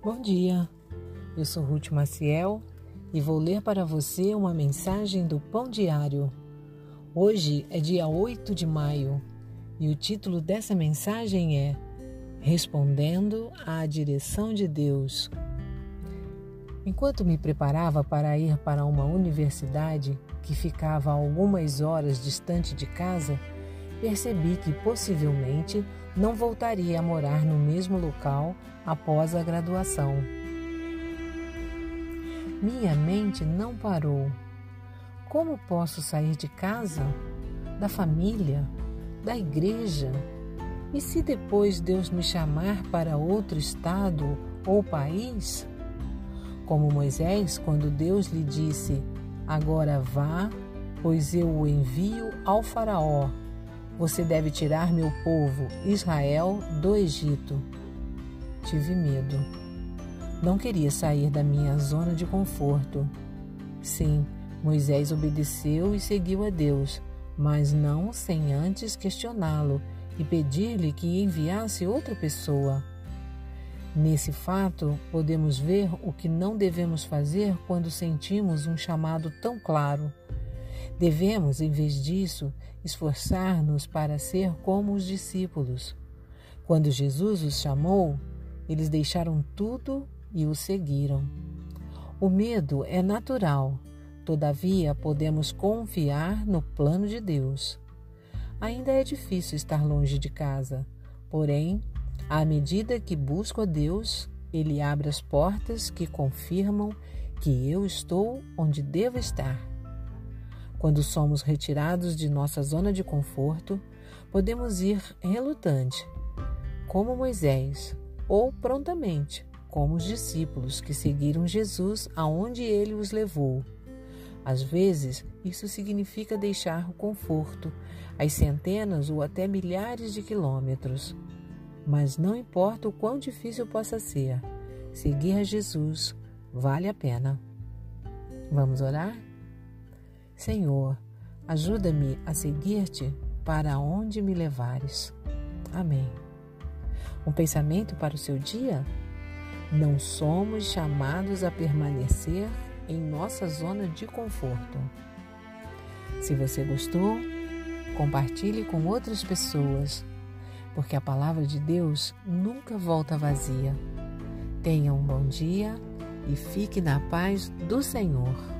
Bom dia, eu sou Ruth Maciel e vou ler para você uma mensagem do Pão Diário. Hoje é dia 8 de maio e o título dessa mensagem é Respondendo à Direção de Deus. Enquanto me preparava para ir para uma universidade que ficava algumas horas distante de casa, percebi que possivelmente não voltaria a morar no mesmo local após a graduação. Minha mente não parou. Como posso sair de casa, da família, da igreja? E se depois Deus me chamar para outro estado ou país? Como Moisés, quando Deus lhe disse: Agora vá, pois eu o envio ao Faraó você deve tirar meu povo, Israel, do Egito. Tive medo. Não queria sair da minha zona de conforto. Sim, Moisés obedeceu e seguiu a Deus, mas não sem antes questioná-lo e pedir-lhe que enviasse outra pessoa. Nesse fato, podemos ver o que não devemos fazer quando sentimos um chamado tão claro. Devemos, em vez disso, esforçar-nos para ser como os discípulos. Quando Jesus os chamou, eles deixaram tudo e o seguiram. O medo é natural, todavia podemos confiar no plano de Deus. Ainda é difícil estar longe de casa, porém, à medida que busco a Deus, Ele abre as portas que confirmam que eu estou onde devo estar. Quando somos retirados de nossa zona de conforto, podemos ir relutante, como Moisés, ou prontamente, como os discípulos que seguiram Jesus aonde ele os levou. Às vezes, isso significa deixar o conforto, as centenas ou até milhares de quilômetros. Mas não importa o quão difícil possa ser, seguir a Jesus vale a pena. Vamos orar? Senhor, ajuda-me a seguir-te para onde me levares. Amém. Um pensamento para o seu dia? Não somos chamados a permanecer em nossa zona de conforto. Se você gostou, compartilhe com outras pessoas, porque a palavra de Deus nunca volta vazia. Tenha um bom dia e fique na paz do Senhor.